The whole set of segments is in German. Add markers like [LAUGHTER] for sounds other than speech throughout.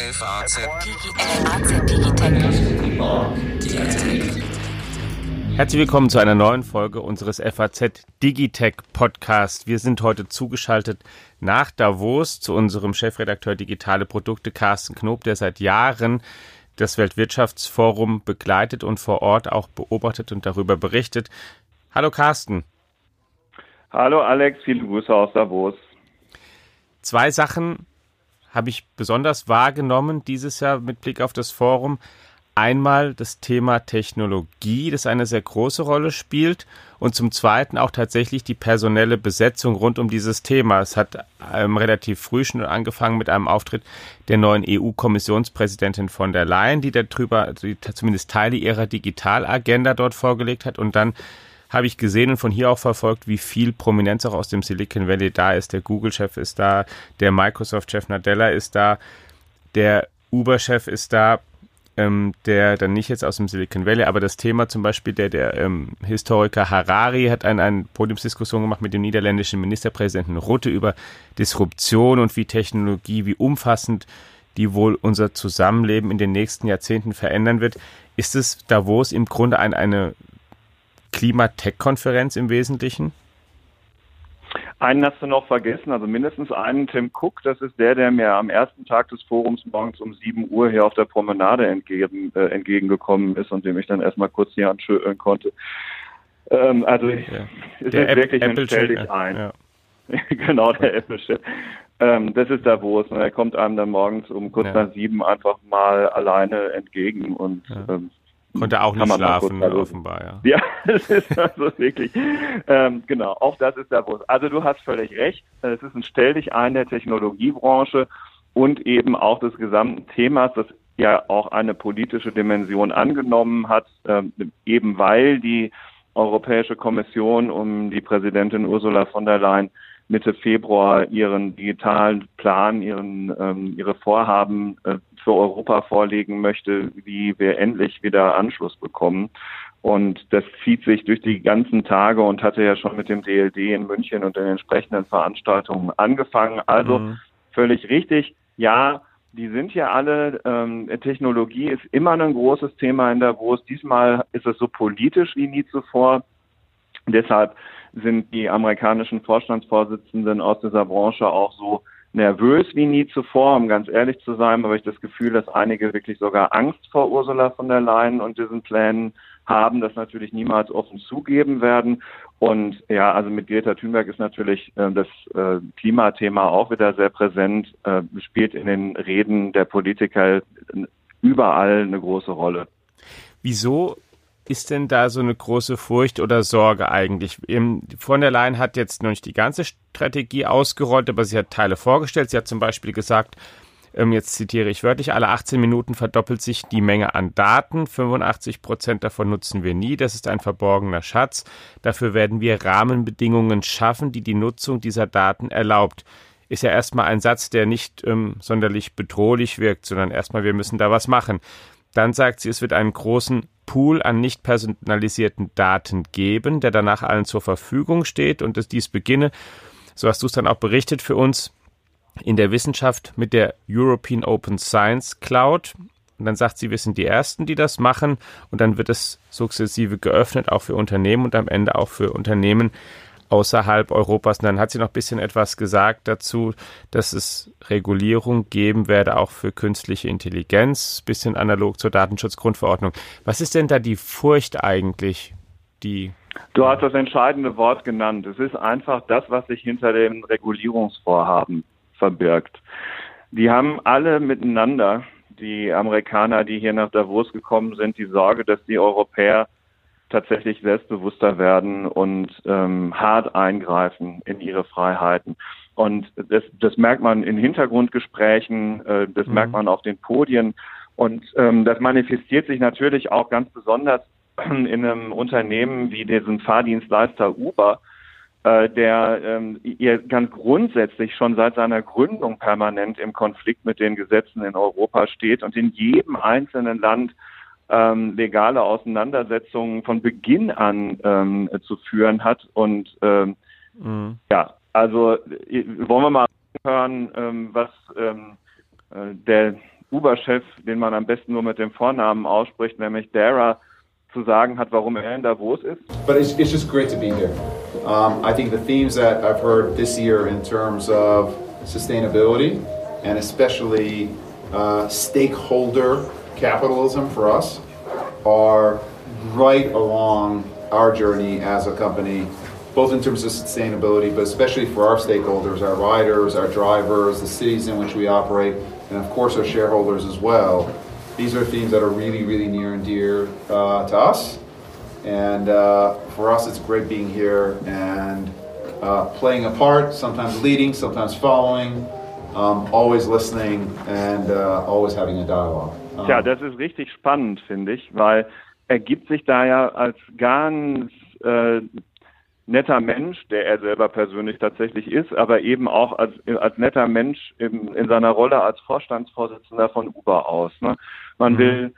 FAZ Digitech. Herzlich willkommen zu einer neuen Folge unseres FAZ Digitech Podcast. Wir sind heute zugeschaltet nach Davos zu unserem Chefredakteur Digitale Produkte Carsten Knob, der seit Jahren das Weltwirtschaftsforum begleitet und vor Ort auch beobachtet und darüber berichtet. Hallo Carsten. Hallo Alex, viele Grüße aus Davos. Zwei Sachen habe ich besonders wahrgenommen dieses Jahr mit Blick auf das Forum. Einmal das Thema Technologie, das eine sehr große Rolle spielt, und zum Zweiten auch tatsächlich die personelle Besetzung rund um dieses Thema. Es hat ähm, relativ früh schon angefangen mit einem Auftritt der neuen EU-Kommissionspräsidentin von der Leyen, die darüber, die zumindest Teile ihrer Digitalagenda dort vorgelegt hat, und dann habe ich gesehen und von hier auch verfolgt, wie viel Prominenz auch aus dem Silicon Valley da ist. Der Google-Chef ist da, der Microsoft-Chef Nadella ist da, der Uber-Chef ist da, ähm, der dann nicht jetzt aus dem Silicon Valley, aber das Thema zum Beispiel, der, der ähm, Historiker Harari hat eine ein Podiumsdiskussion gemacht mit dem niederländischen Ministerpräsidenten Rutte über Disruption und wie Technologie, wie umfassend die wohl unser Zusammenleben in den nächsten Jahrzehnten verändern wird. Ist es Davos im Grunde ein, eine Klimatech-Konferenz im Wesentlichen? Einen hast du noch vergessen, also mindestens einen Tim Cook, das ist der, der mir am ersten Tag des Forums morgens um 7 Uhr hier auf der Promenade entgegen, äh, entgegengekommen ist und dem ich dann erstmal kurz hier anschütteln konnte. Ähm, also ja. der ist App wirklich ein Stell dich ein. Ja. [LAUGHS] genau, der Apple-Chef. Ähm, das ist Davos. Und er kommt einem dann morgens um kurz ja. nach sieben einfach mal alleine entgegen und ähm, Konnte auch nicht schlafen, offenbar, ja. Ja, [LAUGHS] das ist also wirklich, ähm, genau, auch das ist der Bus. Also du hast völlig recht, es ist ein Stell dich ein der Technologiebranche und eben auch des gesamten Themas, das ja auch eine politische Dimension angenommen hat, ähm, eben weil die Europäische Kommission um die Präsidentin Ursula von der Leyen Mitte Februar ihren digitalen Plan, ihren, ähm, ihre Vorhaben äh, für Europa vorlegen möchte, wie wir endlich wieder Anschluss bekommen. Und das zieht sich durch die ganzen Tage und hatte ja schon mit dem DLD in München und den entsprechenden Veranstaltungen angefangen. Also mhm. völlig richtig. Ja, die sind ja alle, ähm, Technologie ist immer ein großes Thema in Davos. Diesmal ist es so politisch wie nie zuvor. Deshalb sind die amerikanischen Vorstandsvorsitzenden aus dieser Branche auch so nervös wie nie zuvor, um ganz ehrlich zu sein, habe ich das Gefühl, dass einige wirklich sogar Angst vor Ursula von der Leyen und diesen Plänen haben, das natürlich niemals offen zugeben werden. Und ja, also mit Greta Thunberg ist natürlich äh, das äh, Klimathema auch wieder sehr präsent, äh, spielt in den Reden der Politiker überall eine große Rolle. Wieso ist denn da so eine große Furcht oder Sorge eigentlich? Von der Leyen hat jetzt noch nicht die ganze Strategie ausgerollt, aber sie hat Teile vorgestellt. Sie hat zum Beispiel gesagt, ähm, jetzt zitiere ich wörtlich, alle 18 Minuten verdoppelt sich die Menge an Daten. 85 Prozent davon nutzen wir nie. Das ist ein verborgener Schatz. Dafür werden wir Rahmenbedingungen schaffen, die die Nutzung dieser Daten erlaubt. Ist ja erstmal ein Satz, der nicht ähm, sonderlich bedrohlich wirkt, sondern erstmal, wir müssen da was machen. Dann sagt sie, es wird einen großen Pool an nicht personalisierten Daten geben, der danach allen zur Verfügung steht und dass dies beginne, so hast du es dann auch berichtet für uns, in der Wissenschaft mit der European Open Science Cloud. Und dann sagt sie, wir sind die Ersten, die das machen. Und dann wird es sukzessive geöffnet, auch für Unternehmen und am Ende auch für Unternehmen außerhalb Europas. Und dann hat sie noch ein bisschen etwas gesagt dazu, dass es Regulierung geben werde, auch für künstliche Intelligenz, bisschen analog zur Datenschutzgrundverordnung. Was ist denn da die Furcht eigentlich, die Du hast das entscheidende Wort genannt. Es ist einfach das, was sich hinter den Regulierungsvorhaben verbirgt. Die haben alle miteinander, die Amerikaner, die hier nach Davos gekommen sind, die Sorge, dass die Europäer tatsächlich selbstbewusster werden und ähm, hart eingreifen in ihre Freiheiten. Und das, das merkt man in Hintergrundgesprächen, äh, das mhm. merkt man auf den Podien. Und ähm, das manifestiert sich natürlich auch ganz besonders [CLEARS THROAT] in einem Unternehmen wie diesem Fahrdienstleister Uber, äh, der ähm, ihr ganz grundsätzlich schon seit seiner Gründung permanent im Konflikt mit den Gesetzen in Europa steht und in jedem einzelnen Land ähm, legale Auseinandersetzungen von Beginn an ähm, zu führen hat. Und ähm, mhm. ja, also wollen wir mal hören, ähm, was ähm, äh, der Uber-Chef, den man am besten nur mit dem Vornamen ausspricht, nämlich Dara, zu sagen hat, warum er in Davos ist. But it's, it's just great to be here. Um, I think the themes that I've heard this year in terms of sustainability and especially uh, stakeholder capitalism for us are right along our journey as a company, both in terms of sustainability, but especially for our stakeholders, our riders, our drivers, the cities in which we operate, and of course our shareholders as well. These are themes that are really, really near and dear uh, to us. And uh, for us, it's great being here and uh, playing a part, sometimes leading, sometimes following, um, always listening and uh, always having a dialogue. Tja, das ist richtig spannend, finde ich, weil er gibt sich da ja als ganz äh, netter Mensch, der er selber persönlich tatsächlich ist, aber eben auch als, als netter Mensch in, in seiner Rolle als Vorstandsvorsitzender von Uber aus. Ne? Man mhm. will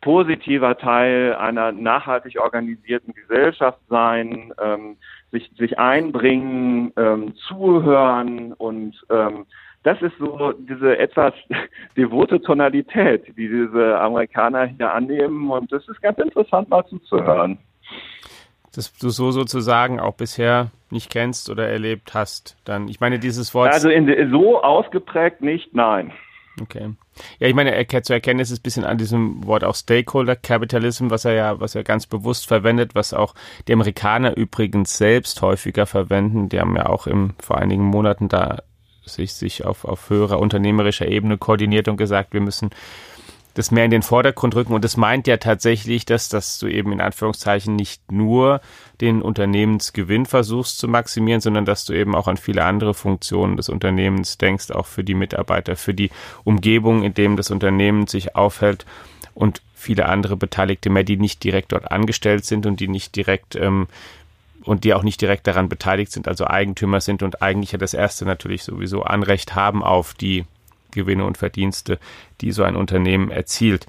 positiver Teil einer nachhaltig organisierten Gesellschaft sein, ähm, sich, sich einbringen, ähm, zuhören und ähm, das ist so diese etwas [LAUGHS] devote Tonalität, die diese Amerikaner hier annehmen und das ist ganz interessant mal zuzuhören. Das du so sozusagen auch bisher nicht kennst oder erlebt hast, dann, ich meine, dieses Wort. Also in, so ausgeprägt nicht, nein. Okay. Ja, ich meine, er, zu erkennen ist es ein bisschen an diesem Wort auch Stakeholder Capitalism, was er ja, was er ganz bewusst verwendet, was auch die Amerikaner übrigens selbst häufiger verwenden. Die haben ja auch im, vor einigen Monaten da sich, sich auf, auf höherer unternehmerischer Ebene koordiniert und gesagt, wir müssen das mehr in den Vordergrund rücken. Und das meint ja tatsächlich, dass, dass du eben in Anführungszeichen nicht nur den Unternehmensgewinn versuchst zu maximieren, sondern dass du eben auch an viele andere Funktionen des Unternehmens denkst, auch für die Mitarbeiter, für die Umgebung, in dem das Unternehmen sich aufhält und viele andere Beteiligte mehr, die nicht direkt dort angestellt sind und die nicht direkt ähm, und die auch nicht direkt daran beteiligt sind, also Eigentümer sind und eigentlich ja das erste natürlich sowieso Anrecht haben auf die Gewinne und Verdienste, die so ein Unternehmen erzielt.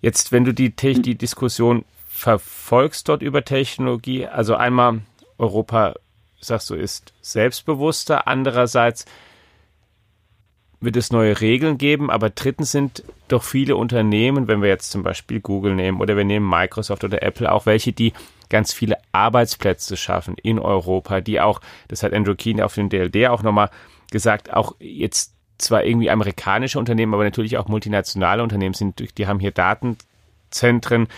Jetzt, wenn du die, die Diskussion verfolgst dort über Technologie, also einmal Europa, sagst du, ist selbstbewusster, andererseits wird es neue Regeln geben, aber drittens sind doch viele Unternehmen, wenn wir jetzt zum Beispiel Google nehmen oder wir nehmen Microsoft oder Apple, auch welche, die ganz viele Arbeitsplätze schaffen in Europa, die auch, das hat Andrew Keane auf dem DLD auch nochmal gesagt, auch jetzt zwar irgendwie amerikanische Unternehmen, aber natürlich auch multinationale Unternehmen sind, die haben hier Datenzentren,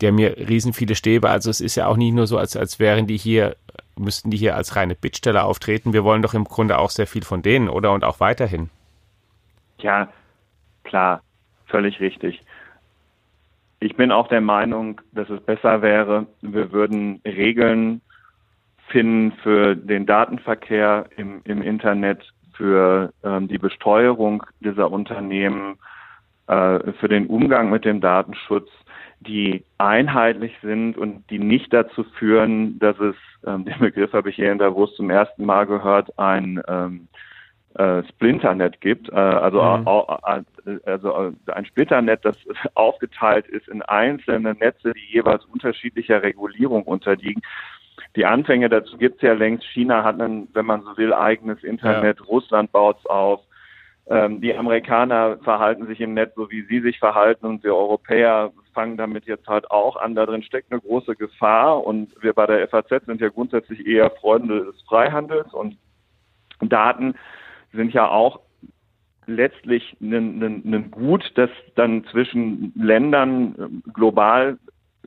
die haben hier riesen viele Stäbe. Also es ist ja auch nicht nur so, als, als wären die hier, müssten die hier als reine Bittsteller auftreten. Wir wollen doch im Grunde auch sehr viel von denen, oder? Und auch weiterhin. Ja, klar, völlig richtig. Ich bin auch der Meinung, dass es besser wäre, wir würden Regeln finden für den Datenverkehr im, im Internet, für ähm, die Besteuerung dieser Unternehmen, äh, für den Umgang mit dem Datenschutz, die einheitlich sind und die nicht dazu führen, dass es, ähm, den Begriff habe ich hier in Davos zum ersten Mal gehört, ein ähm, äh, Splinternet gibt, äh, also, mhm. äh, also ein Splitternet, das [LAUGHS] aufgeteilt ist in einzelne Netze, die jeweils unterschiedlicher Regulierung unterliegen die Anfänge dazu gibt's ja längst. China hat ein, wenn man so will, eigenes Internet. Ja. Russland baut's auf. Ähm, die Amerikaner verhalten sich im Netz so, wie sie sich verhalten und wir Europäer fangen damit jetzt halt auch an. Da drin steckt eine große Gefahr und wir bei der FAZ sind ja grundsätzlich eher Freunde des Freihandels und Daten sind ja auch letztlich ein, Gut, das dann zwischen Ländern ähm, global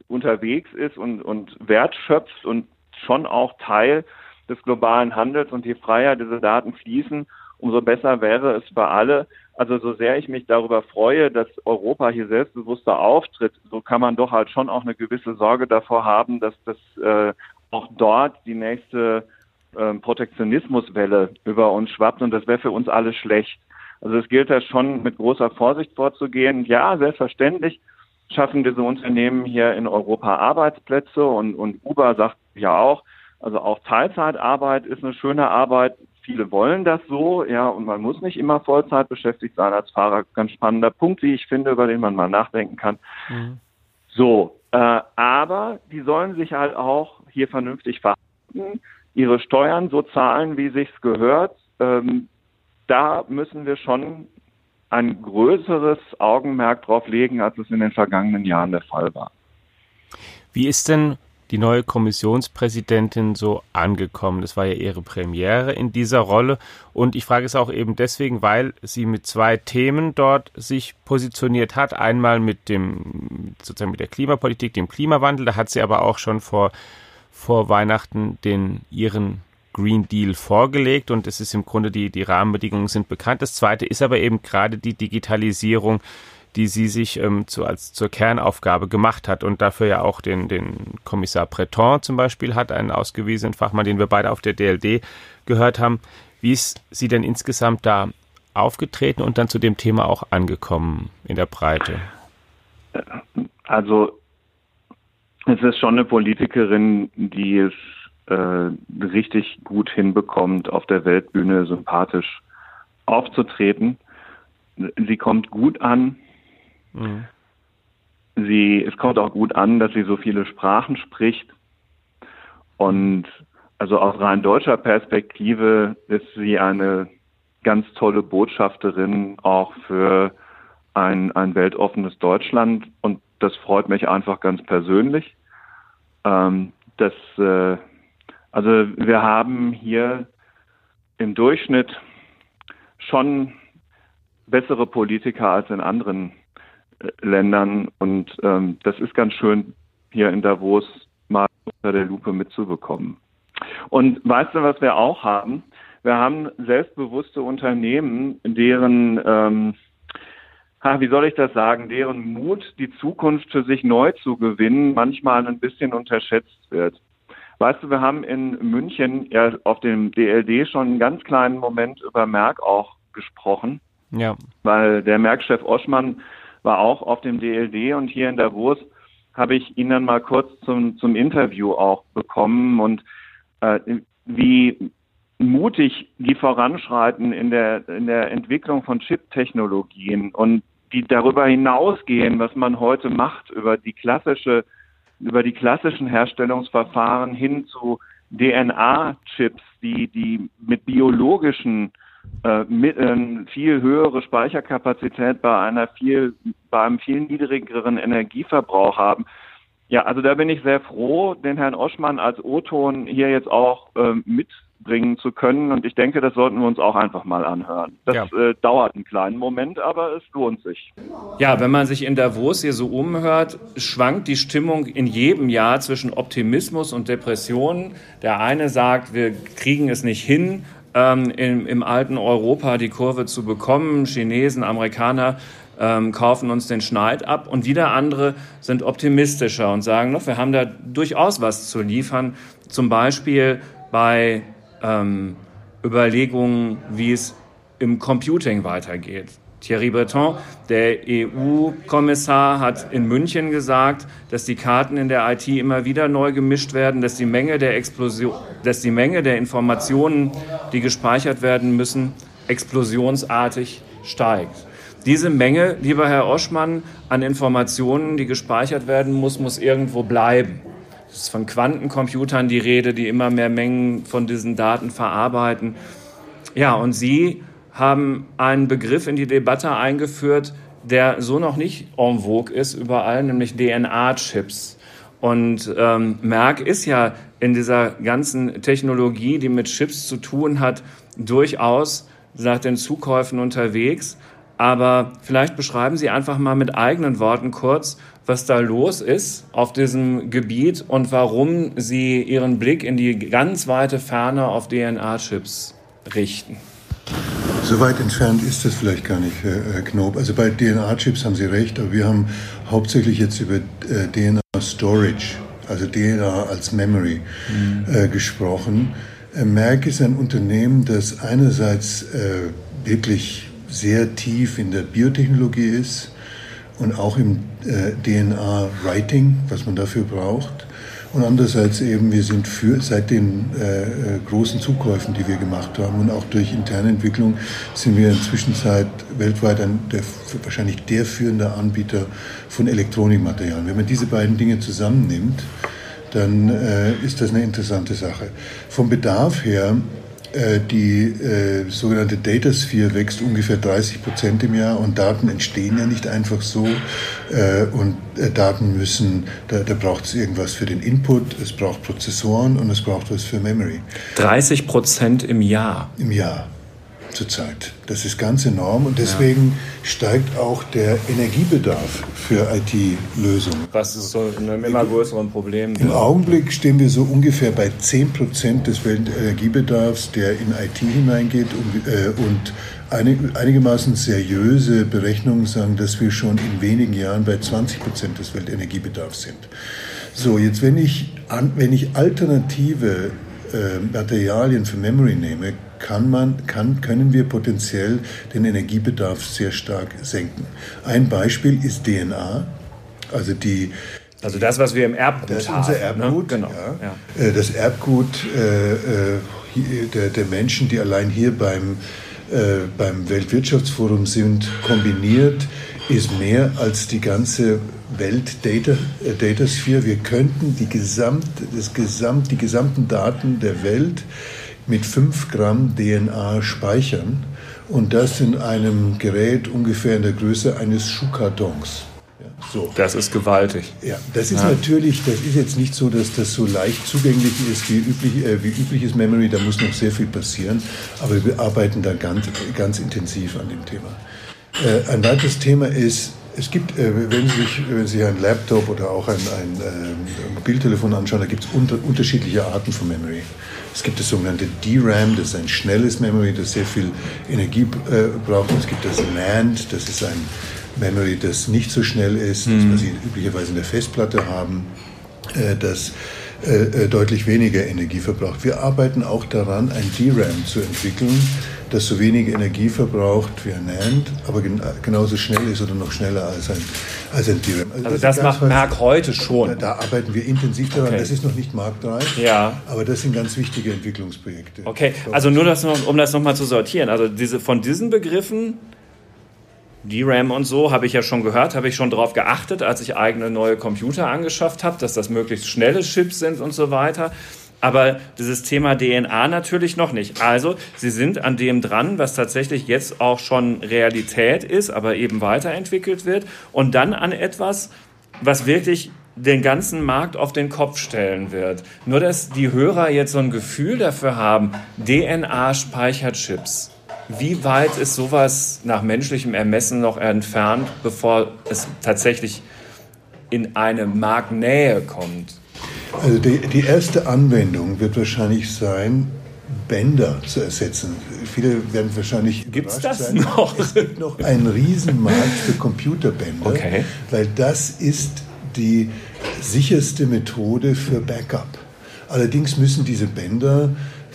unterwegs ist und, und Wert und schon auch Teil des globalen Handels und je freier diese Daten fließen, umso besser wäre es für alle. Also so sehr ich mich darüber freue, dass Europa hier selbstbewusster auftritt, so kann man doch halt schon auch eine gewisse Sorge davor haben, dass das äh, auch dort die nächste äh, Protektionismuswelle über uns schwappt und das wäre für uns alle schlecht. Also es gilt da schon mit großer Vorsicht vorzugehen. Ja, selbstverständlich schaffen diese Unternehmen hier in Europa Arbeitsplätze und, und Uber sagt ja auch, also auch Teilzeitarbeit ist eine schöne Arbeit. Viele wollen das so, ja, und man muss nicht immer Vollzeit beschäftigt sein als Fahrer. Ganz spannender Punkt, wie ich finde, über den man mal nachdenken kann. Mhm. So, äh, aber die sollen sich halt auch hier vernünftig verhalten, ihre Steuern so zahlen, wie sich's gehört. Ähm, da müssen wir schon ein größeres Augenmerk drauf legen, als es in den vergangenen Jahren der Fall war. Wie ist denn die neue Kommissionspräsidentin so angekommen? Das war ja ihre Premiere in dieser Rolle. Und ich frage es auch eben deswegen, weil sie mit zwei Themen dort sich positioniert hat. Einmal mit dem, sozusagen mit der Klimapolitik, dem Klimawandel. Da hat sie aber auch schon vor, vor Weihnachten den ihren Green Deal vorgelegt und es ist im Grunde die, die Rahmenbedingungen sind bekannt. Das zweite ist aber eben gerade die Digitalisierung, die sie sich ähm, zu, als zur Kernaufgabe gemacht hat und dafür ja auch den, den Kommissar Breton zum Beispiel hat, einen ausgewiesenen Fachmann, den wir beide auf der DLD gehört haben. Wie ist sie denn insgesamt da aufgetreten und dann zu dem Thema auch angekommen in der Breite? Also es ist schon eine Politikerin, die es äh, richtig gut hinbekommt, auf der Weltbühne sympathisch aufzutreten. Sie kommt gut an. Mhm. Sie, es kommt auch gut an, dass sie so viele Sprachen spricht. Und also aus rein deutscher Perspektive ist sie eine ganz tolle Botschafterin auch für ein, ein weltoffenes Deutschland. Und das freut mich einfach ganz persönlich. Ähm, dass äh, also wir haben hier im Durchschnitt schon bessere Politiker als in anderen äh, Ländern und ähm, das ist ganz schön hier in Davos mal unter der Lupe mitzubekommen. Und weißt du, was wir auch haben? Wir haben selbstbewusste Unternehmen, deren, ähm, wie soll ich das sagen, deren Mut, die Zukunft für sich neu zu gewinnen, manchmal ein bisschen unterschätzt wird. Weißt du, wir haben in München ja auf dem DLD schon einen ganz kleinen Moment über Merck auch gesprochen. Ja. Weil der Merck-Chef Oschmann war auch auf dem DLD und hier in Davos habe ich ihn dann mal kurz zum, zum Interview auch bekommen und äh, wie mutig die voranschreiten in der, in der Entwicklung von Chip-Technologien und die darüber hinausgehen, was man heute macht, über die klassische über die klassischen Herstellungsverfahren hin zu DNA-Chips, die, die mit biologischen äh, mit, viel höhere Speicherkapazität bei einer viel, bei einem viel niedrigeren Energieverbrauch haben. Ja, also da bin ich sehr froh, den Herrn Oschmann als O-Ton hier jetzt auch äh, mit bringen zu können. Und ich denke, das sollten wir uns auch einfach mal anhören. Das ja. äh, dauert einen kleinen Moment, aber es lohnt sich. Ja, wenn man sich in Davos hier so umhört, schwankt die Stimmung in jedem Jahr zwischen Optimismus und Depressionen. Der eine sagt, wir kriegen es nicht hin, ähm, im, im alten Europa die Kurve zu bekommen. Chinesen, Amerikaner ähm, kaufen uns den Schneid ab und wieder andere sind optimistischer und sagen, noch, wir haben da durchaus was zu liefern. Zum Beispiel bei ähm, Überlegungen, wie es im Computing weitergeht. Thierry Breton, der EU-Kommissar, hat in München gesagt, dass die Karten in der IT immer wieder neu gemischt werden, dass die Menge der Explosion, dass die Menge der Informationen, die gespeichert werden müssen, explosionsartig steigt. Diese Menge, lieber Herr Oschmann, an Informationen, die gespeichert werden muss, muss irgendwo bleiben. Es ist von Quantencomputern die Rede, die immer mehr Mengen von diesen Daten verarbeiten. Ja, und Sie haben einen Begriff in die Debatte eingeführt, der so noch nicht en vogue ist überall, nämlich DNA-Chips. Und ähm, Merck ist ja in dieser ganzen Technologie, die mit Chips zu tun hat, durchaus nach den Zukäufen unterwegs. Aber vielleicht beschreiben Sie einfach mal mit eigenen Worten kurz, was da los ist auf diesem Gebiet und warum Sie Ihren Blick in die ganz weite Ferne auf DNA-Chips richten. So weit entfernt ist das vielleicht gar nicht, Herr Knob. Also bei DNA-Chips haben Sie recht, aber wir haben hauptsächlich jetzt über äh, DNA-Storage, also DNA als Memory, mhm. äh, gesprochen. Äh, Merck ist ein Unternehmen, das einerseits äh, wirklich sehr tief in der Biotechnologie ist und auch im äh, DNA-Writing, was man dafür braucht. Und andererseits eben, wir sind für, seit den äh, äh, großen Zukäufen, die wir gemacht haben und auch durch interne Entwicklung, sind wir inzwischen weltweit ein, der, wahrscheinlich der führende Anbieter von Elektronikmaterialien. Wenn man diese beiden Dinge zusammennimmt, dann äh, ist das eine interessante Sache. Vom Bedarf her die äh, sogenannte Datasphere wächst ungefähr 30 Prozent im Jahr und Daten entstehen ja nicht einfach so äh, und äh, Daten müssen, da, da braucht es irgendwas für den Input, es braucht Prozessoren und es braucht was für Memory. 30 Prozent im Jahr? Im Jahr zurzeit. Das ist ganz enorm und deswegen ja. steigt auch der Energiebedarf für IT-Lösungen. Was ist so ein immer größeres Problem? Im Augenblick stehen wir so ungefähr bei 10 Prozent des Weltenergiebedarfs, der in IT hineingeht und, äh, und einigermaßen seriöse Berechnungen sagen, dass wir schon in wenigen Jahren bei 20 Prozent des Weltenergiebedarfs sind. So, jetzt wenn ich, wenn ich alternative äh, Materialien für Memory nehme, kann man, kann, können wir potenziell den Energiebedarf sehr stark senken. Ein Beispiel ist DNA, also die also das, was wir im Erbgut das ist unser haben. Ne? Erbgut, ne? genau. Ja. Äh, das Erbgut äh, äh der, der, Menschen, die allein hier beim, äh, beim Weltwirtschaftsforum sind, kombiniert, ist mehr als die ganze Welt-Datasphere. Data wir könnten die, gesamt, das gesamt, die gesamten Daten der Welt mit 5 Gramm DNA speichern und das in einem Gerät ungefähr in der Größe eines Schuhkartons. Ja, so. Das ist gewaltig. Ja, das ist ja. natürlich, das ist jetzt nicht so, dass das so leicht zugänglich ist wie, üblich, äh, wie übliches Memory, da muss noch sehr viel passieren, aber wir arbeiten da ganz, ganz intensiv an dem Thema. Äh, ein weiteres Thema ist, es gibt, äh, wenn, Sie sich, wenn Sie einen Laptop oder auch ein, ein, ein Mobiltelefon anschauen, da gibt es unter, unterschiedliche Arten von Memory. Es gibt das sogenannte DRAM, das ist ein schnelles Memory, das sehr viel Energie äh, braucht. Es gibt das NAND, das ist ein Memory, das nicht so schnell ist, mhm. das was Sie üblicherweise in der Festplatte haben, äh, das äh, deutlich weniger Energie verbraucht. Wir arbeiten auch daran, ein DRAM zu entwickeln, das so wenig Energie verbraucht wie ein NAND, aber gen genauso schnell ist oder noch schneller als ein, als ein DRAM. Also, also das, das macht Merck heute schon. Da, da, arbeiten wir intensiv daran. Okay. Das ist noch nicht marktreif, ja. aber das sind ganz wichtige Entwicklungsprojekte. Okay, also nur das noch, um das nochmal zu sortieren. Also diese, von diesen Begriffen DRAM und so habe ich ja schon gehört, habe ich schon darauf geachtet, als ich eigene neue Computer angeschafft habe, dass das möglichst schnelle Chips sind und so weiter aber dieses Thema DNA natürlich noch nicht. Also sie sind an dem dran, was tatsächlich jetzt auch schon Realität ist, aber eben weiterentwickelt wird und dann an etwas, was wirklich den ganzen Markt auf den Kopf stellen wird. Nur dass die Hörer jetzt so ein Gefühl dafür haben, DNA-Speicherchips. Wie weit ist sowas nach menschlichem Ermessen noch entfernt, bevor es tatsächlich in eine Marktnähe kommt? Also die, die erste Anwendung wird wahrscheinlich sein, Bänder zu ersetzen. Viele werden wahrscheinlich Gibt's das sein. noch? Es gibt noch einen Riesenmarkt für Computerbänder, okay. weil das ist die sicherste Methode für Backup. Allerdings müssen diese Bänder,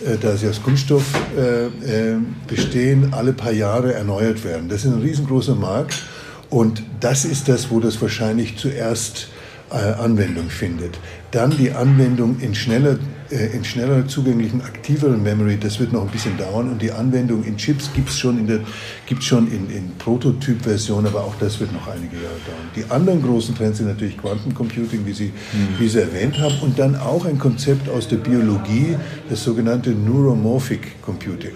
äh, da sie aus Kunststoff äh, äh, bestehen, alle paar Jahre erneuert werden. Das ist ein riesengroßer Markt und das ist das, wo das wahrscheinlich zuerst äh, Anwendung findet. Dann die Anwendung in schneller, äh, in schneller zugänglichen, aktiveren Memory, das wird noch ein bisschen dauern. Und die Anwendung in Chips gibt es schon, in, der, gibt's schon in, in Prototyp-Version, aber auch das wird noch einige Jahre dauern. Die anderen großen Trends sind natürlich Quantencomputing, wie Sie, mhm. wie Sie erwähnt haben, und dann auch ein Konzept aus der Biologie, das sogenannte Neuromorphic Computing.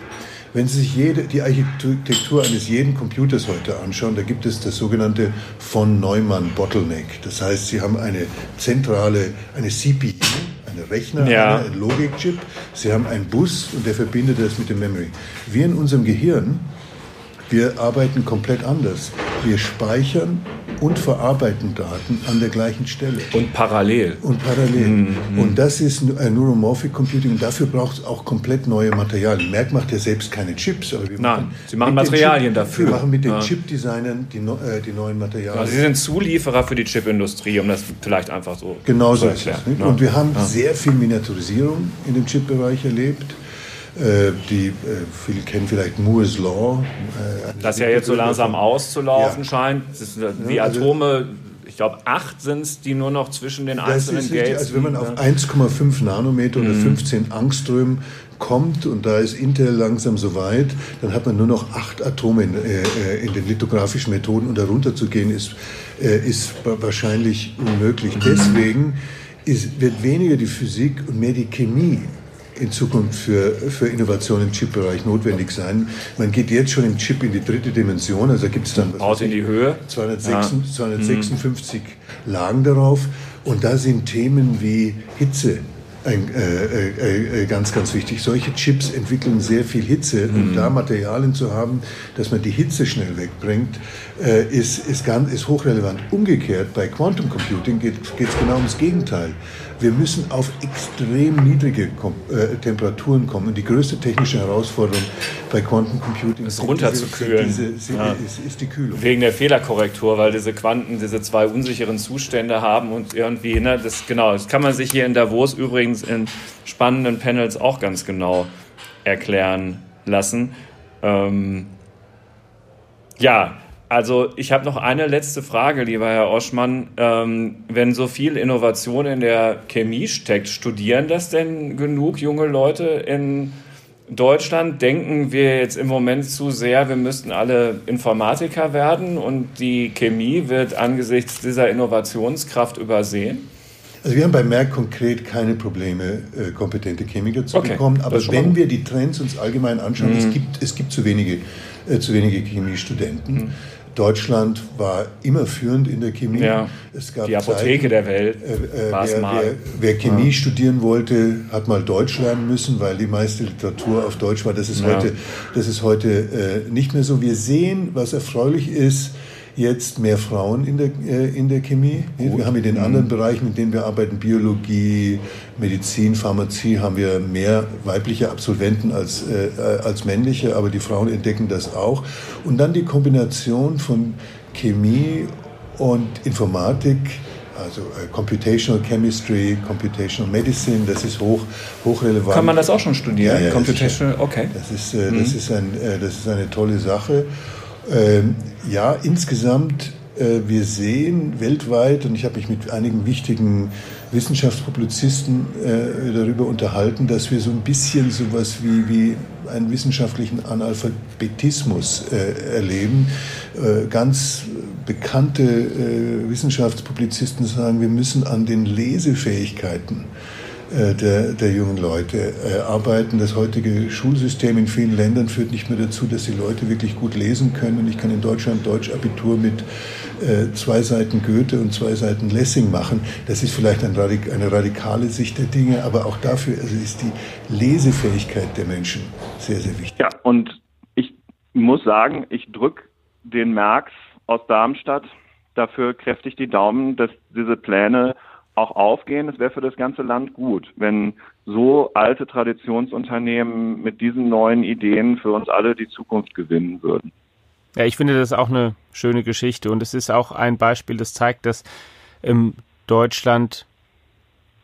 Wenn Sie sich jede, die Architektur eines jeden Computers heute anschauen, da gibt es das sogenannte von Neumann Bottleneck. Das heißt, Sie haben eine zentrale, eine CPU, eine Rechner, ja. einen Logikchip. Sie haben einen Bus und der verbindet das mit dem Memory. Wir in unserem Gehirn, wir arbeiten komplett anders. Wir speichern und verarbeiten Daten an der gleichen Stelle. Und parallel. Und parallel. Mhm. Und das ist ein Neuromorphic Computing. Dafür braucht es auch komplett neue Materialien. Merck macht ja selbst keine Chips. Aber wir Nein, sie machen Materialien Chip, dafür. Wir machen mit den ja. Chip-Designern die, äh, die, neuen Materialien. Also sie sind Zulieferer für die Chipindustrie, um das vielleicht einfach so genau so ist es. Ja. Und wir haben ja. sehr viel Miniaturisierung in dem Chip-Bereich erlebt. Äh, die äh, viele kennen vielleicht Moore's Law. Äh, das ja jetzt so langsam auszulaufen ja. scheint. Wie also Atome. Ich glaube, acht sind es, die nur noch zwischen den einzelnen Gates. Also wenn man auf 1,5 Nanometer oder 15 mhm. Angström kommt und da ist Intel langsam so weit, dann hat man nur noch acht Atome in, äh, in den lithografischen Methoden und darunter zu gehen ist, äh, ist wahrscheinlich unmöglich. Mhm. Deswegen ist, wird weniger die Physik und mehr die Chemie in Zukunft für, für Innovation im Chip-Bereich notwendig sein. Man geht jetzt schon im Chip in die dritte Dimension, also gibt es dann was in die Höhe 256, ja. 256 mhm. Lagen darauf und da sind Themen wie Hitze, ein, äh, äh, äh, ganz, ganz wichtig. Solche Chips entwickeln sehr viel Hitze mhm. und da Materialien zu haben, dass man die Hitze schnell wegbringt, äh, ist, ist, ganz, ist hochrelevant. Umgekehrt, bei Quantum Computing geht es genau ums Gegenteil. Wir müssen auf extrem niedrige äh, Temperaturen kommen. Und die größte technische Herausforderung bei Quantum Computing ist runterzukühlen. Diese, diese, ja. ist, ist, die Kühlung. Wegen der Fehlerkorrektur, weil diese Quanten diese zwei unsicheren Zustände haben und irgendwie, ne, das genau, das kann man sich hier in Davos übrigens in spannenden Panels auch ganz genau erklären lassen. Ähm, ja, also ich habe noch eine letzte Frage, lieber Herr Oschmann. Ähm, wenn so viel Innovation in der Chemie steckt, studieren das denn genug junge Leute in Deutschland? Denken wir jetzt im Moment zu sehr, wir müssten alle Informatiker werden und die Chemie wird angesichts dieser Innovationskraft übersehen? Also wir haben bei Merck konkret keine Probleme, äh, kompetente Chemiker zu okay. bekommen. Aber wenn wir die Trends uns allgemein anschauen, mhm. es, gibt, es gibt zu wenige, äh, zu wenige Chemiestudenten. Mhm. Deutschland war immer führend in der Chemie. Ja, es gab die Apotheke Zeiten, der Welt. Äh, äh, wer, wer, wer, Chemie ja. studieren wollte, hat mal Deutsch lernen müssen, weil die meiste Literatur auf Deutsch war. Das ist ja. heute, das ist heute äh, nicht mehr so. Wir sehen, was erfreulich ist, jetzt mehr Frauen in der, äh, in der Chemie. Gut. Wir haben in den mhm. anderen Bereichen, in denen wir arbeiten, Biologie, Medizin, Pharmazie, haben wir mehr weibliche Absolventen als, äh, als männliche, aber die Frauen entdecken das auch. Und dann die Kombination von Chemie und Informatik, also äh, Computational Chemistry, Computational Medicine, das ist hoch, hochrelevant. Kann man das auch schon studieren? Ja, ja, Computational, okay. Das ist, äh, mhm. das, ist ein, äh, das ist eine tolle Sache. Ähm, ja, insgesamt, äh, wir sehen weltweit, und ich habe mich mit einigen wichtigen Wissenschaftspublizisten äh, darüber unterhalten, dass wir so ein bisschen sowas wie, wie einen wissenschaftlichen Analphabetismus äh, erleben. Äh, ganz bekannte äh, Wissenschaftspublizisten sagen, wir müssen an den Lesefähigkeiten äh, der, der jungen Leute äh, arbeiten. Das heutige Schulsystem in vielen Ländern führt nicht mehr dazu, dass die Leute wirklich gut lesen können. Und ich kann in Deutschland Deutsch-Abitur mit äh, zwei Seiten Goethe und zwei Seiten Lessing machen. Das ist vielleicht eine radikale Sicht der Dinge, aber auch dafür also ist die Lesefähigkeit der Menschen sehr, sehr wichtig. Ja, und ich muss sagen, ich drücke den Merx aus Darmstadt dafür kräftig die Daumen, dass diese Pläne auch aufgehen. Es wäre für das ganze Land gut, wenn so alte Traditionsunternehmen mit diesen neuen Ideen für uns alle die Zukunft gewinnen würden. Ja, ich finde das auch eine schöne Geschichte und es ist auch ein Beispiel, das zeigt, dass ähm, Deutschland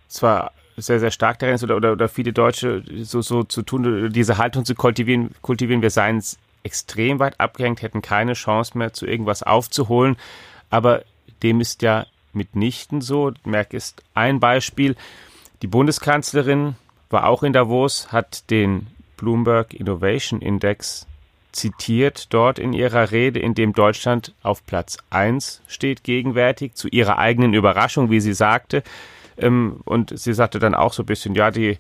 zwar sehr, sehr stark darin ist oder, oder, oder viele Deutsche so, so zu tun, diese Haltung zu kultivieren, kultivieren wir seien extrem weit abgehängt, hätten keine Chance mehr zu irgendwas aufzuholen, aber dem ist ja mitnichten so. Merck ist ein Beispiel. Die Bundeskanzlerin war auch in Davos, hat den Bloomberg Innovation Index zitiert dort in ihrer Rede, in dem Deutschland auf Platz 1 steht gegenwärtig, zu ihrer eigenen Überraschung, wie sie sagte. Ähm, und sie sagte dann auch so ein bisschen, ja, die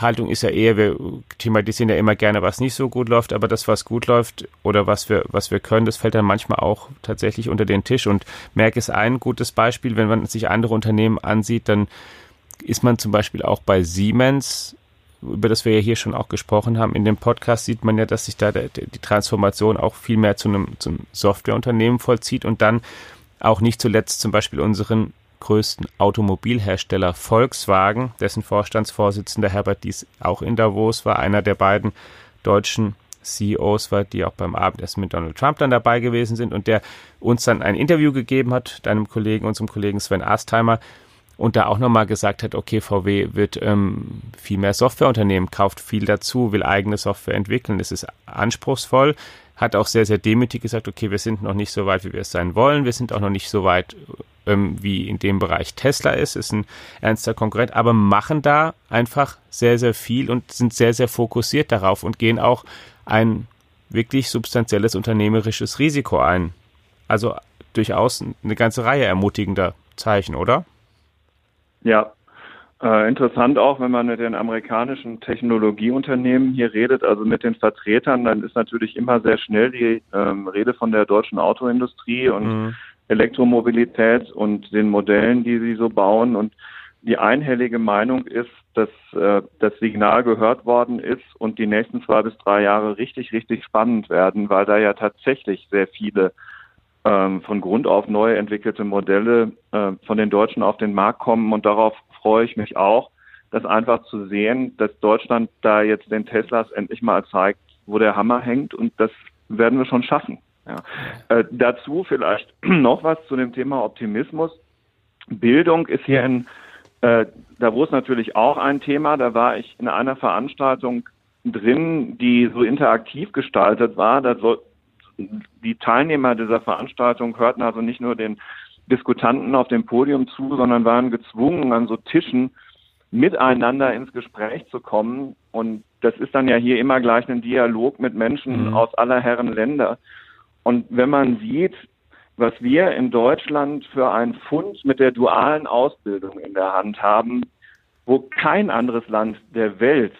Haltung ist ja eher, wir thematisieren ja immer gerne, was nicht so gut läuft, aber das, was gut läuft oder was wir, was wir können, das fällt dann manchmal auch tatsächlich unter den Tisch. Und Merck ist ein gutes Beispiel, wenn man sich andere Unternehmen ansieht, dann ist man zum Beispiel auch bei Siemens, über das wir ja hier schon auch gesprochen haben, in dem Podcast sieht man ja, dass sich da die Transformation auch viel mehr zu einem, zum Softwareunternehmen vollzieht und dann auch nicht zuletzt zum Beispiel unseren größten Automobilhersteller Volkswagen, dessen Vorstandsvorsitzender Herbert Dies auch in Davos war, einer der beiden deutschen CEOs war, die auch beim Abendessen mit Donald Trump dann dabei gewesen sind und der uns dann ein Interview gegeben hat, deinem Kollegen, unserem Kollegen Sven Astheimer, und da auch nochmal gesagt hat, okay, VW wird ähm, viel mehr Softwareunternehmen, kauft viel dazu, will eigene Software entwickeln, es ist anspruchsvoll, hat auch sehr, sehr demütig gesagt, okay, wir sind noch nicht so weit, wie wir es sein wollen, wir sind auch noch nicht so weit, ähm, wie in dem Bereich Tesla ist, ist ein ernster Konkurrent, aber machen da einfach sehr, sehr viel und sind sehr, sehr fokussiert darauf und gehen auch ein wirklich substanzielles unternehmerisches Risiko ein. Also durchaus eine ganze Reihe ermutigender Zeichen, oder? Ja, Äh, interessant auch, wenn man mit den amerikanischen Technologieunternehmen hier redet, also mit den Vertretern, dann ist natürlich immer sehr schnell die ähm, Rede von der deutschen Autoindustrie und mhm. Elektromobilität und den Modellen, die sie so bauen. Und die einhellige Meinung ist, dass äh, das Signal gehört worden ist und die nächsten zwei bis drei Jahre richtig, richtig spannend werden, weil da ja tatsächlich sehr viele ähm, von Grund auf neu entwickelte Modelle äh, von den Deutschen auf den Markt kommen und darauf freue ich mich auch, das einfach zu sehen, dass Deutschland da jetzt den Teslas endlich mal zeigt, wo der Hammer hängt und das werden wir schon schaffen. Ja. Äh, dazu vielleicht [CLEARS THROAT] noch was zu dem Thema Optimismus. Bildung ist hier in äh, Davos natürlich auch ein Thema. Da war ich in einer Veranstaltung drin, die so interaktiv gestaltet war. Da so, die Teilnehmer dieser Veranstaltung hörten also nicht nur den Diskutanten auf dem Podium zu, sondern waren gezwungen, an so Tischen miteinander ins Gespräch zu kommen. Und das ist dann ja hier immer gleich ein Dialog mit Menschen mhm. aus aller Herren Länder. Und wenn man sieht, was wir in Deutschland für einen Fund mit der dualen Ausbildung in der Hand haben, wo kein anderes Land der Welt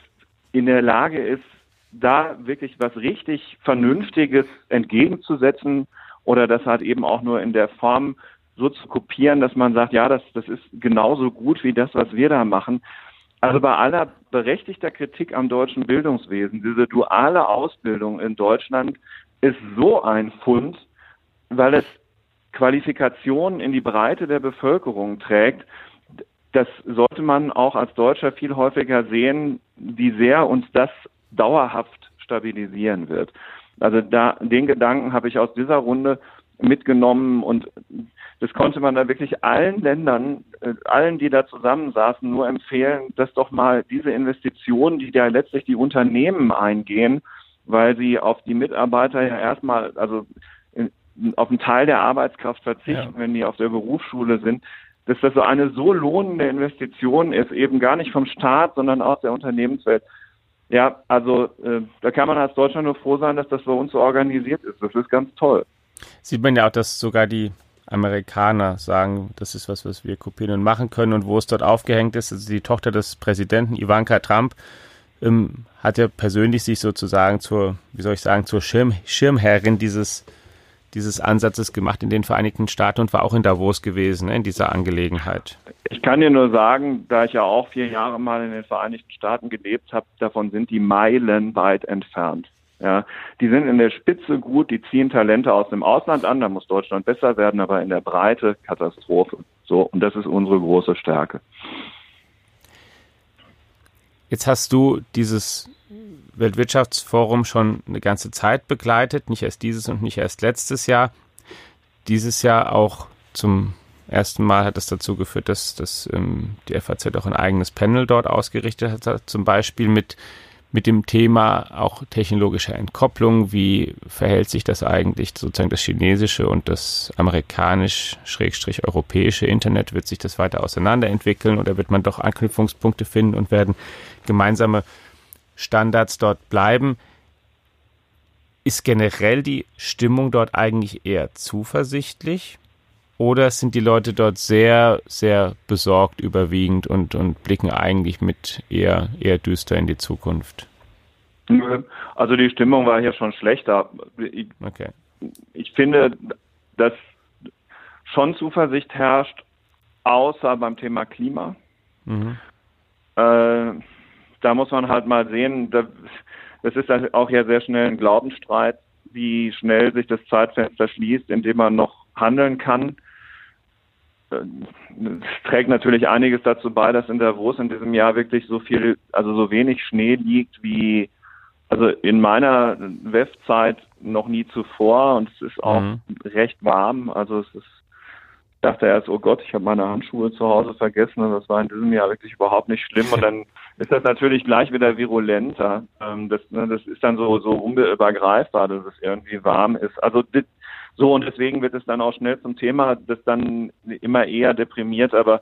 in der Lage ist, da wirklich was richtig Vernünftiges entgegenzusetzen oder das hat eben auch nur in der Form so zu kopieren, dass man sagt, ja, das, das ist genauso gut wie das, was wir da machen. Also bei aller berechtigter Kritik am deutschen Bildungswesen, diese duale Ausbildung in Deutschland ist so ein Fund, weil es Qualifikationen in die Breite der Bevölkerung trägt. Das sollte man auch als Deutscher viel häufiger sehen, wie sehr uns das dauerhaft stabilisieren wird. Also da, den Gedanken habe ich aus dieser Runde mitgenommen und das konnte man da wirklich allen Ländern, äh, allen, die da zusammensaßen, nur empfehlen, dass doch mal diese Investitionen, die da letztlich die Unternehmen eingehen, weil sie auf die Mitarbeiter ja erstmal, also in, auf einen Teil der Arbeitskraft verzichten, ja. wenn die auf der Berufsschule sind, dass das so eine so lohnende Investition ist, eben gar nicht vom Staat, sondern aus der Unternehmenswelt. Ja, also äh, da kann man als Deutschland nur froh sein, dass das bei uns so organisiert ist. Das ist ganz toll. Sieht man ja auch, dass sogar die Amerikaner sagen, das ist was, was wir kopieren und machen können und wo es dort aufgehängt ist. Also die Tochter des Präsidenten Ivanka Trump ähm, hat ja persönlich sich sozusagen zur, wie soll ich sagen, zur Schirm, Schirmherrin dieses, dieses Ansatzes gemacht in den Vereinigten Staaten und war auch in Davos gewesen in dieser Angelegenheit. Ich kann dir nur sagen, da ich ja auch vier Jahre mal in den Vereinigten Staaten gelebt habe, davon sind die meilenweit entfernt. Ja, die sind in der Spitze gut, die ziehen Talente aus dem Ausland an, da muss Deutschland besser werden, aber in der Breite Katastrophe. So, und das ist unsere große Stärke. Jetzt hast du dieses Weltwirtschaftsforum schon eine ganze Zeit begleitet, nicht erst dieses und nicht erst letztes Jahr. Dieses Jahr auch zum ersten Mal hat es dazu geführt, dass, dass ähm, die FAZ auch ein eigenes Panel dort ausgerichtet hat, zum Beispiel mit mit dem Thema auch technologischer Entkopplung. Wie verhält sich das eigentlich sozusagen das chinesische und das amerikanisch-europäische Internet? Wird sich das weiter auseinanderentwickeln oder wird man doch Anknüpfungspunkte finden und werden gemeinsame Standards dort bleiben? Ist generell die Stimmung dort eigentlich eher zuversichtlich? Oder sind die Leute dort sehr, sehr besorgt überwiegend und, und blicken eigentlich mit eher, eher düster in die Zukunft? Also die Stimmung war hier schon schlechter. Ich, okay. ich finde, dass schon Zuversicht herrscht, außer beim Thema Klima. Mhm. Äh, da muss man halt mal sehen, das ist auch ja sehr schnell ein Glaubensstreit, wie schnell sich das Zeitfenster schließt, in dem man noch handeln kann es trägt natürlich einiges dazu bei, dass in Davos in diesem Jahr wirklich so viel, also so wenig Schnee liegt wie also in meiner WEF-Zeit noch nie zuvor und es ist auch mhm. recht warm. Also es ist, ich dachte erst, oh Gott, ich habe meine Handschuhe zu Hause vergessen und das war in diesem Jahr wirklich überhaupt nicht schlimm. Und dann [LAUGHS] ist das natürlich gleich wieder virulenter. Ähm, das, ne, das ist dann so, so unübergreifbar, dass es irgendwie warm ist. Also so, und deswegen wird es dann auch schnell zum Thema, das dann immer eher deprimiert, aber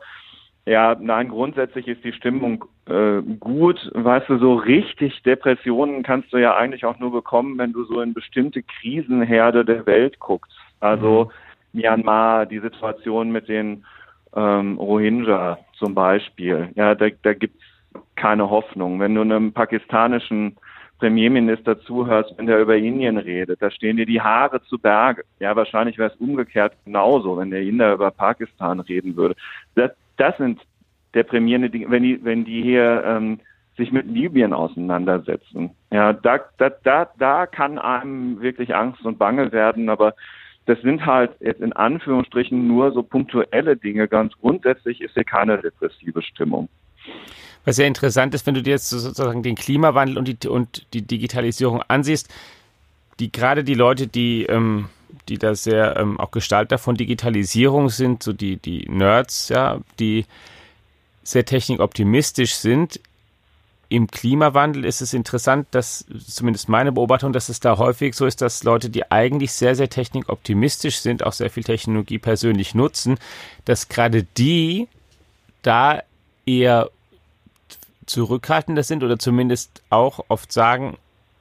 ja, nein, grundsätzlich ist die Stimmung äh, gut. Weißt du, so richtig Depressionen kannst du ja eigentlich auch nur bekommen, wenn du so in bestimmte Krisenherde der Welt guckst. Also mhm. Myanmar, die Situation mit den ähm, Rohingya, zum Beispiel, ja, da, da gibt es keine Hoffnung. Wenn du einem pakistanischen Premierminister zuhörst, wenn der über Indien redet, da stehen dir die Haare zu Berge. Ja, wahrscheinlich wäre es umgekehrt genauso, wenn der Inder über Pakistan reden würde. Das, das sind deprimierende Dinge, wenn die, wenn die hier ähm, sich mit Libyen auseinandersetzen. Ja, da, da, da, da kann einem wirklich Angst und Bange werden, aber das sind halt jetzt in Anführungsstrichen nur so punktuelle Dinge. Ganz grundsätzlich ist hier keine depressive Stimmung. Was sehr interessant ist, wenn du dir jetzt sozusagen den Klimawandel und die, und die Digitalisierung ansiehst, die gerade die Leute, die, ähm, die da sehr ähm, auch Gestalter von Digitalisierung sind, so die, die Nerds, ja, die sehr technikoptimistisch sind, im Klimawandel ist es interessant, dass zumindest meine Beobachtung, dass es da häufig so ist, dass Leute, die eigentlich sehr, sehr technikoptimistisch sind, auch sehr viel Technologie persönlich nutzen, dass gerade die da eher zurückhaltender sind oder zumindest auch oft sagen,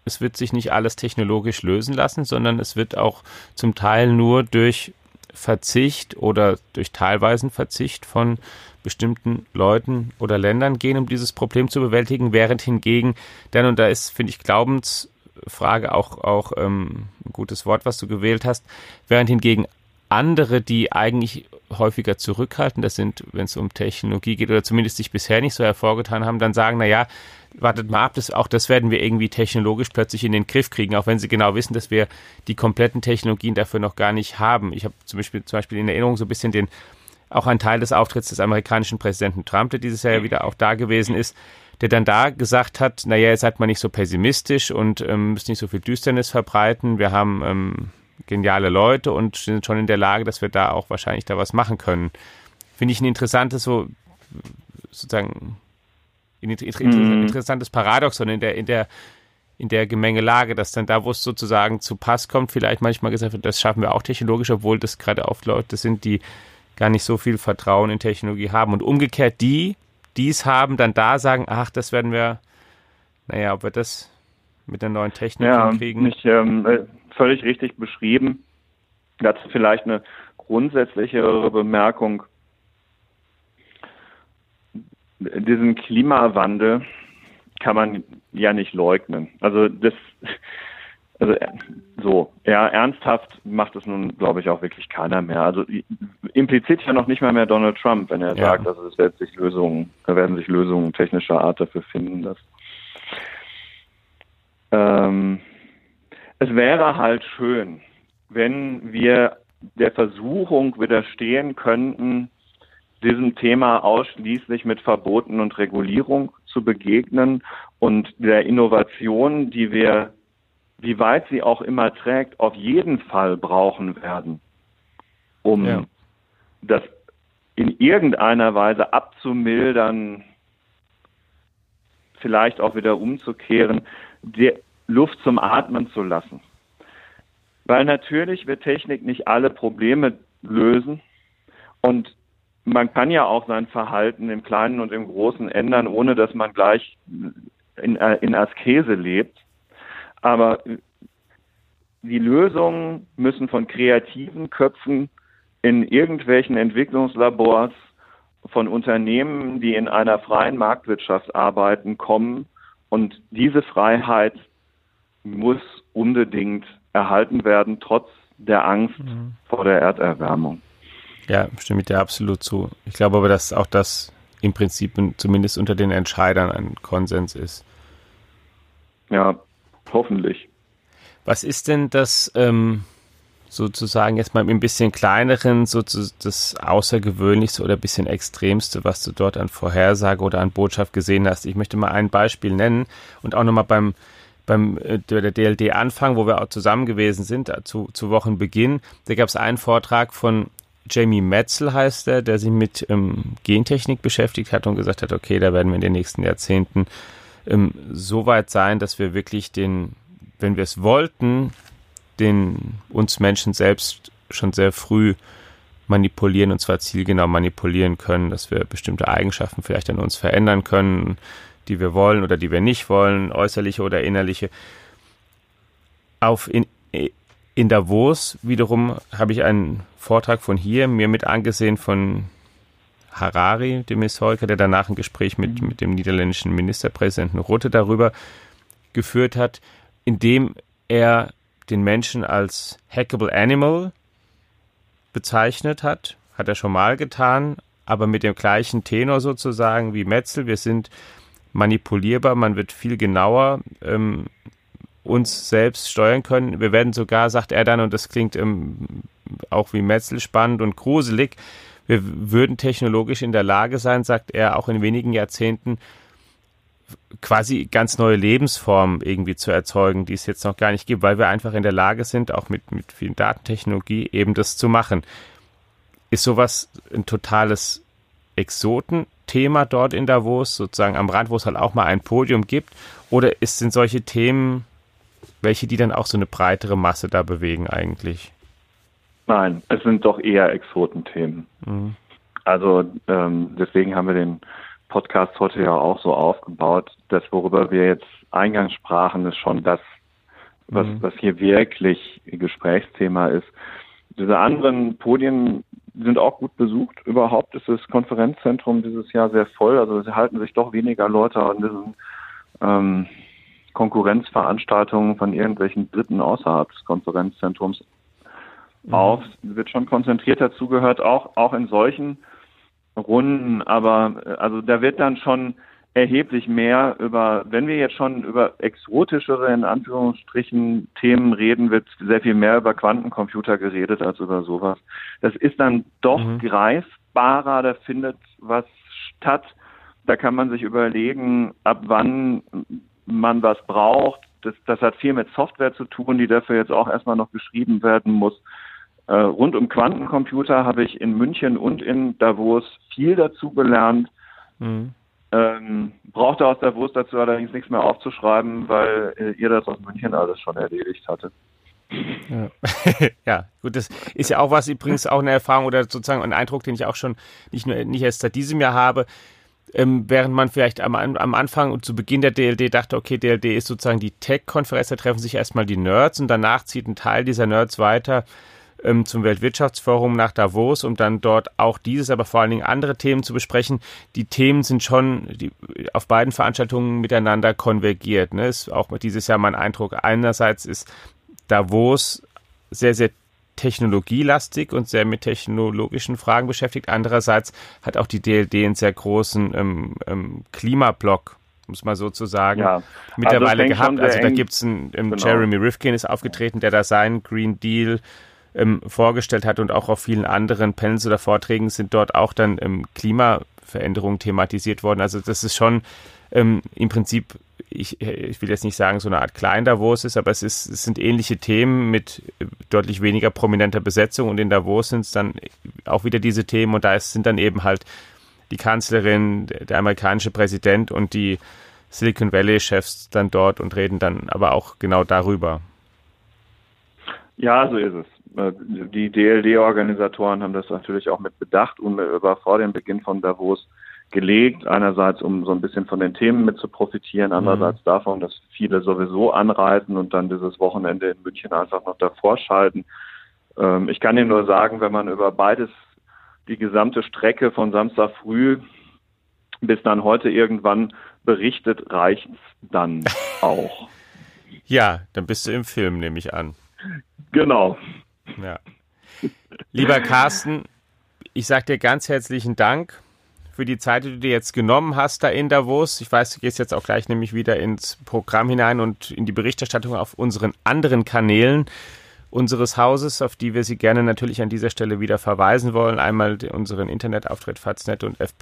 es wird sich nicht alles technologisch lösen lassen, sondern es wird auch zum Teil nur durch Verzicht oder durch teilweisen Verzicht von bestimmten Leuten oder Ländern gehen, um dieses Problem zu bewältigen, während hingegen dann, und da ist, finde ich, Glaubensfrage auch, auch ähm, ein gutes Wort, was du gewählt hast, während hingegen andere, die eigentlich häufiger zurückhaltender sind, wenn es um Technologie geht oder zumindest sich bisher nicht so hervorgetan haben, dann sagen, na ja, wartet mal ab, das, auch das werden wir irgendwie technologisch plötzlich in den Griff kriegen, auch wenn sie genau wissen, dass wir die kompletten Technologien dafür noch gar nicht haben. Ich habe zum Beispiel, zum Beispiel in Erinnerung so ein bisschen den auch ein Teil des Auftritts des amerikanischen Präsidenten Trump, der dieses Jahr ja wieder auch da gewesen ist, der dann da gesagt hat, naja, jetzt seid mal nicht so pessimistisch und ähm, müsst nicht so viel Düsternis verbreiten. Wir haben ähm, geniale Leute und sind schon in der Lage, dass wir da auch wahrscheinlich da was machen können. Finde ich ein interessantes, so sozusagen ein mhm. interessantes Paradoxon in der, in der in der Gemengelage, dass dann da, wo es sozusagen zu Pass kommt, vielleicht manchmal gesagt wird, das schaffen wir auch technologisch, obwohl das gerade oft Leute sind, die gar nicht so viel Vertrauen in Technologie haben. Und umgekehrt die, die es haben, dann da sagen, ach, das werden wir, naja, ob wir das mit der neuen Technik ja, kriegen. Nicht, ähm, äh, völlig richtig beschrieben. Dazu vielleicht eine grundsätzlichere Bemerkung. Diesen Klimawandel kann man ja nicht leugnen. Also das also so, ja, ernsthaft macht es nun, glaube ich, auch wirklich keiner mehr. Also impliziert ja noch nicht mal mehr Donald Trump, wenn er ja. sagt, dass es wird sich Lösungen, da werden sich Lösungen technischer Art dafür finden, dass ähm, es wäre halt schön, wenn wir der Versuchung widerstehen könnten, diesem Thema ausschließlich mit Verboten und Regulierung zu begegnen und der Innovation, die wir wie weit sie auch immer trägt, auf jeden Fall brauchen werden, um ja. das in irgendeiner Weise abzumildern, vielleicht auch wieder umzukehren, die Luft zum Atmen zu lassen. Weil natürlich wird Technik nicht alle Probleme lösen und man kann ja auch sein Verhalten im Kleinen und im Großen ändern, ohne dass man gleich in, in Askese lebt. Aber die Lösungen müssen von kreativen Köpfen in irgendwelchen Entwicklungslabors von Unternehmen, die in einer freien Marktwirtschaft arbeiten, kommen. Und diese Freiheit muss unbedingt erhalten werden, trotz der Angst mhm. vor der Erderwärmung. Ja, stimme ich dir absolut zu. Ich glaube aber, dass auch das im Prinzip zumindest unter den Entscheidern ein Konsens ist. Ja, Hoffentlich. Was ist denn das ähm, sozusagen jetzt mal ein bisschen kleineren, so das Außergewöhnlichste oder ein bisschen Extremste, was du dort an Vorhersage oder an Botschaft gesehen hast? Ich möchte mal ein Beispiel nennen und auch nochmal beim beim äh, der DLD Anfang, wo wir auch zusammen gewesen sind, äh, zu, zu Wochenbeginn, da gab es einen Vortrag von Jamie Metzel heißt er, der sich mit ähm, Gentechnik beschäftigt hat und gesagt hat, okay, da werden wir in den nächsten Jahrzehnten ähm, so weit sein, dass wir wirklich den, wenn wir es wollten, den uns Menschen selbst schon sehr früh manipulieren und zwar zielgenau manipulieren können, dass wir bestimmte Eigenschaften vielleicht an uns verändern können, die wir wollen oder die wir nicht wollen, äußerliche oder innerliche. Auf in, in Davos wiederum habe ich einen Vortrag von hier mir mit angesehen von Harari, dem Historiker, der danach ein Gespräch mit, mit dem niederländischen Ministerpräsidenten Rutte darüber geführt hat, indem er den Menschen als hackable animal bezeichnet hat, hat er schon mal getan, aber mit dem gleichen Tenor sozusagen wie Metzel. Wir sind manipulierbar, man wird viel genauer ähm, uns selbst steuern können. Wir werden sogar, sagt er dann, und das klingt ähm, auch wie Metzel spannend und gruselig, wir würden technologisch in der Lage sein, sagt er, auch in wenigen Jahrzehnten quasi ganz neue Lebensformen irgendwie zu erzeugen, die es jetzt noch gar nicht gibt, weil wir einfach in der Lage sind, auch mit, mit vielen Datentechnologie eben das zu machen. Ist sowas ein totales Exotenthema dort in Davos, sozusagen am Rand, wo es halt auch mal ein Podium gibt? Oder ist, sind solche Themen, welche die dann auch so eine breitere Masse da bewegen eigentlich? Nein, es sind doch eher Exotenthemen. Mhm. Also ähm, deswegen haben wir den Podcast heute ja auch so aufgebaut. Das, worüber wir jetzt eingangs sprachen, ist schon das, was, mhm. was hier wirklich Gesprächsthema ist. Diese anderen Podien sind auch gut besucht. Überhaupt ist das Konferenzzentrum dieses Jahr sehr voll. Also es halten sich doch weniger Leute an diesen ähm, Konkurrenzveranstaltungen von irgendwelchen Dritten außerhalb des Konferenzzentrums mhm. auf. Wird schon konzentrierter zugehört, auch, auch in solchen Runden. Aber also da wird dann schon erheblich mehr über, wenn wir jetzt schon über exotischere, in Anführungsstrichen, Themen reden, wird sehr viel mehr über Quantencomputer geredet als über sowas. Das ist dann doch mhm. greifbarer, da findet was statt. Da kann man sich überlegen, ab wann man was braucht. Das, das hat viel mit Software zu tun, die dafür jetzt auch erstmal noch geschrieben werden muss. Äh, rund um Quantencomputer habe ich in München und in Davos viel dazu gelernt. Mhm. Ähm, brauchte aus der Wurst dazu allerdings nichts mehr aufzuschreiben, weil äh, ihr das aus München alles schon erledigt hatte. Ja. [LAUGHS] ja. gut, das ist ja auch was übrigens auch eine Erfahrung oder sozusagen ein Eindruck, den ich auch schon nicht nur nicht erst seit diesem Jahr habe. Ähm, während man vielleicht am, am Anfang und zu Beginn der DLD dachte, okay, DLD ist sozusagen die Tech-Konferenz, da treffen sich erstmal die Nerds und danach zieht ein Teil dieser Nerds weiter ähm, zum Weltwirtschaftsforum nach Davos, um dann dort auch dieses, aber vor allen Dingen andere Themen zu besprechen. Die Themen sind schon die, auf beiden Veranstaltungen miteinander konvergiert. Ne? Ist auch dieses Jahr mein Eindruck. Einerseits ist Davos sehr, sehr technologielastig und sehr mit technologischen Fragen beschäftigt. Andererseits hat auch die DLD einen sehr großen ähm, ähm, Klimablock muss man so zu sagen, ja. mittlerweile also gehabt. Also da gibt es einen, genau. Jeremy Rifkin ist aufgetreten, der da seinen Green Deal ähm, vorgestellt hat und auch auf vielen anderen Panels oder Vorträgen sind dort auch dann ähm, Klimaveränderungen thematisiert worden. Also das ist schon ähm, im Prinzip, ich, ich will jetzt nicht sagen, so eine Art Klein Davos ist, aber es, ist, es sind ähnliche Themen mit äh, deutlich weniger prominenter Besetzung und in Davos sind es dann auch wieder diese Themen und da sind dann eben halt die Kanzlerin, der amerikanische Präsident und die Silicon Valley-Chefs dann dort und reden dann aber auch genau darüber. Ja, so ist es. Äh, die DLD-Organisatoren haben das natürlich auch mit Bedacht unmittelbar vor dem Beginn von Davos gelegt. Einerseits, um so ein bisschen von den Themen mit zu profitieren, mhm. andererseits davon, dass viele sowieso anreisen und dann dieses Wochenende in München einfach noch davor schalten. Ähm, ich kann Ihnen nur sagen, wenn man über beides die gesamte Strecke von Samstag früh bis dann heute irgendwann berichtet, reicht's dann [LAUGHS] auch. Ja, dann bist du im Film, nehme ich an. Genau. Ja. Lieber Carsten, ich sage dir ganz herzlichen Dank für die Zeit, die du dir jetzt genommen hast da in Davos. Ich weiß, du gehst jetzt auch gleich nämlich wieder ins Programm hinein und in die Berichterstattung auf unseren anderen Kanälen unseres Hauses, auf die wir Sie gerne natürlich an dieser Stelle wieder verweisen wollen. Einmal unseren Internetauftritt Faznet und F+,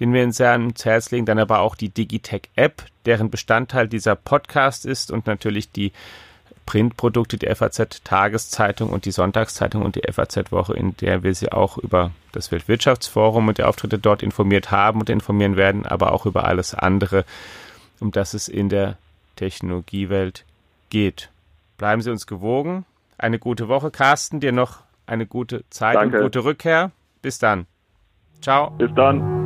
den wir Ihnen sehr ans Herz legen, dann aber auch die Digitech-App, deren Bestandteil dieser Podcast ist und natürlich die Printprodukte, die FAZ Tageszeitung und die Sonntagszeitung und die FAZ Woche, in der wir Sie auch über das Weltwirtschaftsforum und die Auftritte dort informiert haben und informieren werden, aber auch über alles andere, um das es in der Technologiewelt geht. Bleiben Sie uns gewogen. Eine gute Woche, Carsten. Dir noch eine gute Zeit Danke. und gute Rückkehr. Bis dann. Ciao. Bis dann.